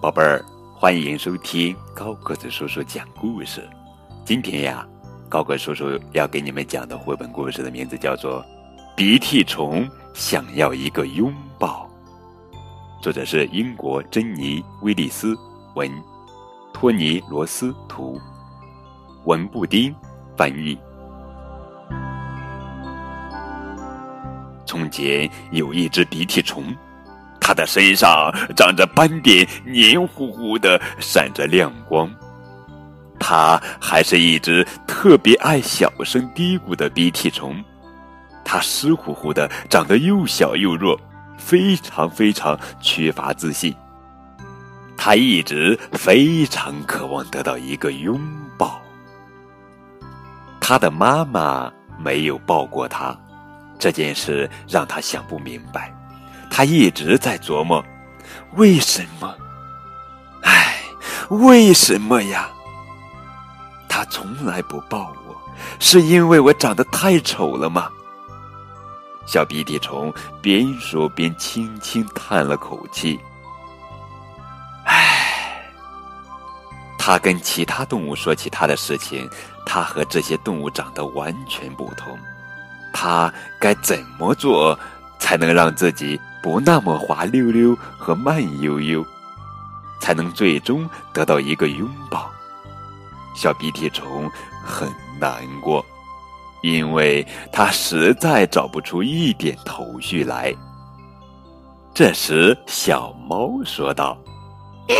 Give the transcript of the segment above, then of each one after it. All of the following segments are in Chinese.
宝贝儿，欢迎收听高个子叔叔讲故事。今天呀，高个叔叔要给你们讲的绘本故事的名字叫做《鼻涕虫想要一个拥抱》，作者是英国珍妮·威利斯文，托尼·罗斯图，文布丁翻译。从前有一只鼻涕虫。它的身上长着斑点，黏糊糊的，闪着亮光。它还是一只特别爱小声嘀咕的鼻涕虫。它湿乎乎的，长得又小又弱，非常非常缺乏自信。它一直非常渴望得到一个拥抱。他的妈妈没有抱过他，这件事让他想不明白。他一直在琢磨，为什么？唉，为什么呀？他从来不抱我，是因为我长得太丑了吗？小鼻涕虫边说边轻轻叹了口气。唉，他跟其他动物说起他的事情，他和这些动物长得完全不同。他该怎么做才能让自己？不那么滑溜溜和慢悠悠，才能最终得到一个拥抱。小鼻涕虫很难过，因为他实在找不出一点头绪来。这时，小猫说道：“喵，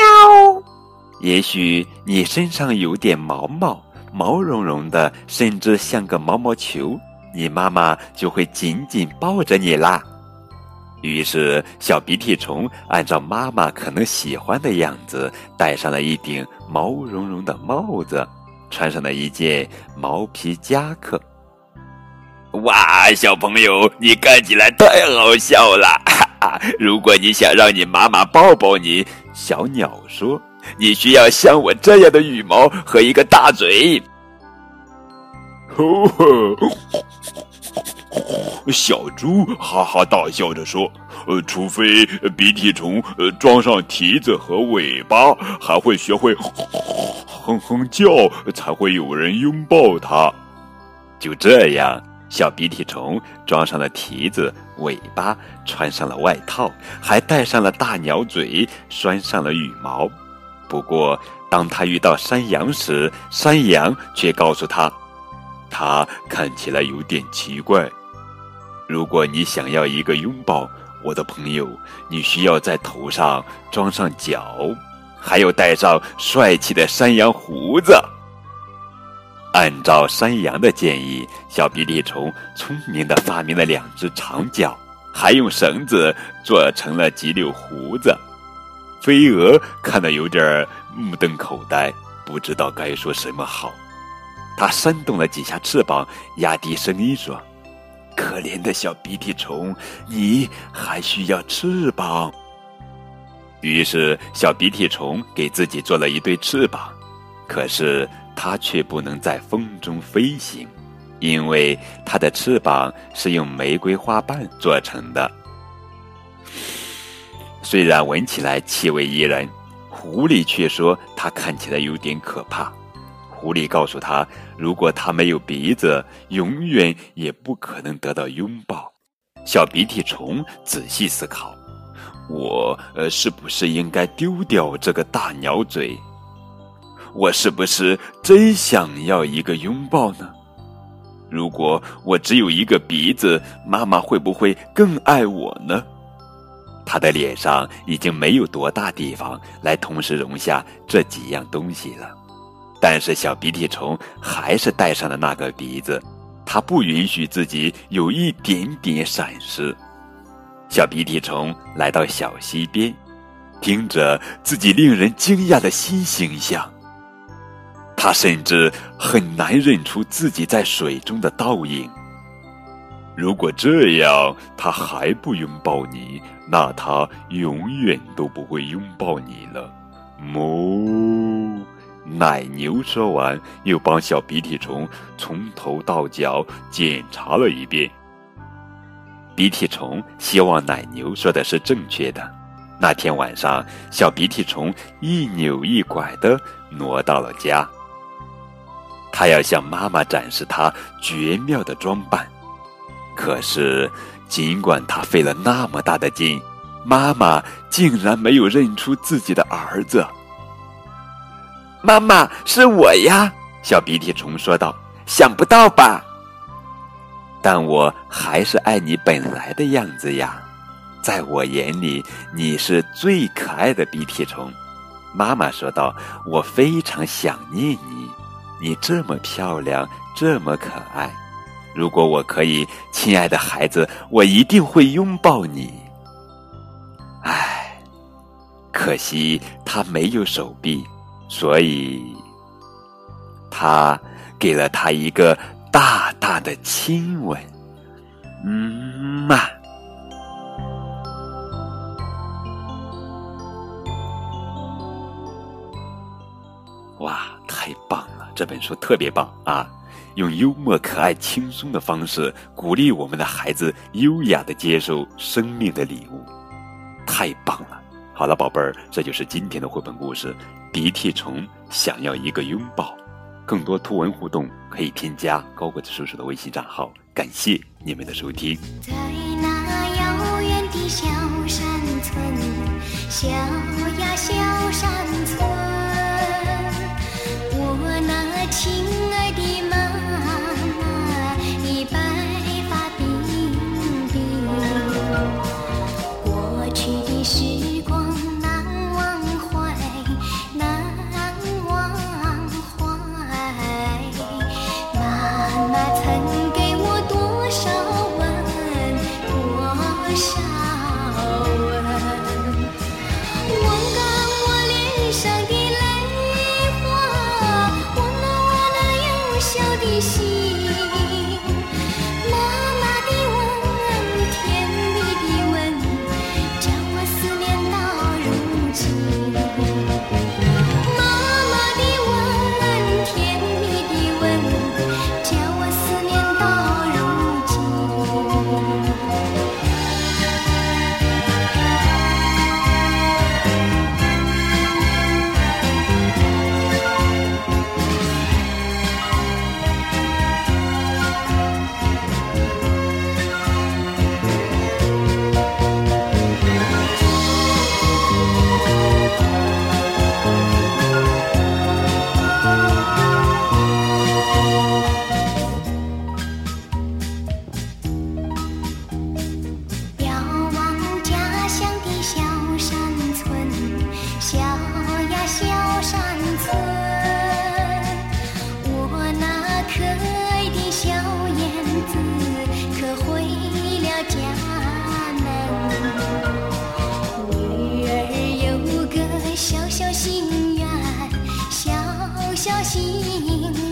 也许你身上有点毛毛，毛茸茸的，甚至像个毛毛球，你妈妈就会紧紧抱着你啦。”于是，小鼻涕虫按照妈妈可能喜欢的样子，戴上了一顶毛茸茸的帽子，穿上了一件毛皮夹克。哇，小朋友，你看起来太好笑了！哈哈，如果你想让你妈妈抱抱你，小鸟说，你需要像我这样的羽毛和一个大嘴。吼吼。呼小猪哈哈大笑着说：“呃，除非鼻涕虫呃装上蹄子和尾巴，还会学会哼哼叫，才会有人拥抱它。”就这样，小鼻涕虫装上了蹄子、尾巴，穿上了外套，还戴上了大鸟嘴，拴上了羽毛。不过，当他遇到山羊时，山羊却告诉他，他看起来有点奇怪。如果你想要一个拥抱，我的朋友，你需要在头上装上角，还有戴上帅气的山羊胡子。按照山羊的建议，小鼻涕虫聪明的发明了两只长角，还用绳子做成了几绺胡子。飞蛾看得有点目瞪口呆，不知道该说什么好。它扇动了几下翅膀，压低声音说。可怜的小鼻涕虫，你还需要翅膀。于是，小鼻涕虫给自己做了一对翅膀，可是它却不能在风中飞行，因为它的翅膀是用玫瑰花瓣做成的。虽然闻起来气味宜人，狐狸却说它看起来有点可怕。狐狸告诉他：“如果他没有鼻子，永远也不可能得到拥抱。”小鼻涕虫仔细思考：“我呃，是不是应该丢掉这个大鸟嘴？我是不是真想要一个拥抱呢？如果我只有一个鼻子，妈妈会不会更爱我呢？”他的脸上已经没有多大地方来同时容下这几样东西了。但是小鼻涕虫还是戴上了那个鼻子，它不允许自己有一点点闪失。小鼻涕虫来到小溪边，听着自己令人惊讶的新形象，他甚至很难认出自己在水中的倒影。如果这样他还不拥抱你，那他永远都不会拥抱你了。哞。奶牛说完，又帮小鼻涕虫从头到脚检查了一遍。鼻涕虫希望奶牛说的是正确的，那天晚上，小鼻涕虫一扭一拐的挪到了家。他要向妈妈展示他绝妙的装扮。可是，尽管他费了那么大的劲，妈妈竟然没有认出自己的儿子。妈妈，是我呀！小鼻涕虫说道。想不到吧？但我还是爱你本来的样子呀。在我眼里，你是最可爱的鼻涕虫。妈妈说道：“我非常想念你，你这么漂亮，这么可爱。如果我可以，亲爱的孩子，我一定会拥抱你。”唉，可惜他没有手臂，所以他给了他一个大大的亲吻。嗯嘛。哇，太棒了！这本书特别棒啊，用幽默、可爱、轻松的方式鼓励我们的孩子优雅的接受生命的礼物，太棒了！好了，宝贝儿，这就是今天的绘本故事《鼻涕虫想要一个拥抱》。更多图文互动可以添加高个子叔叔的微信账号。感谢你们的收听。在那遥远的小山村，小呀小山村。我那亲爱。小心。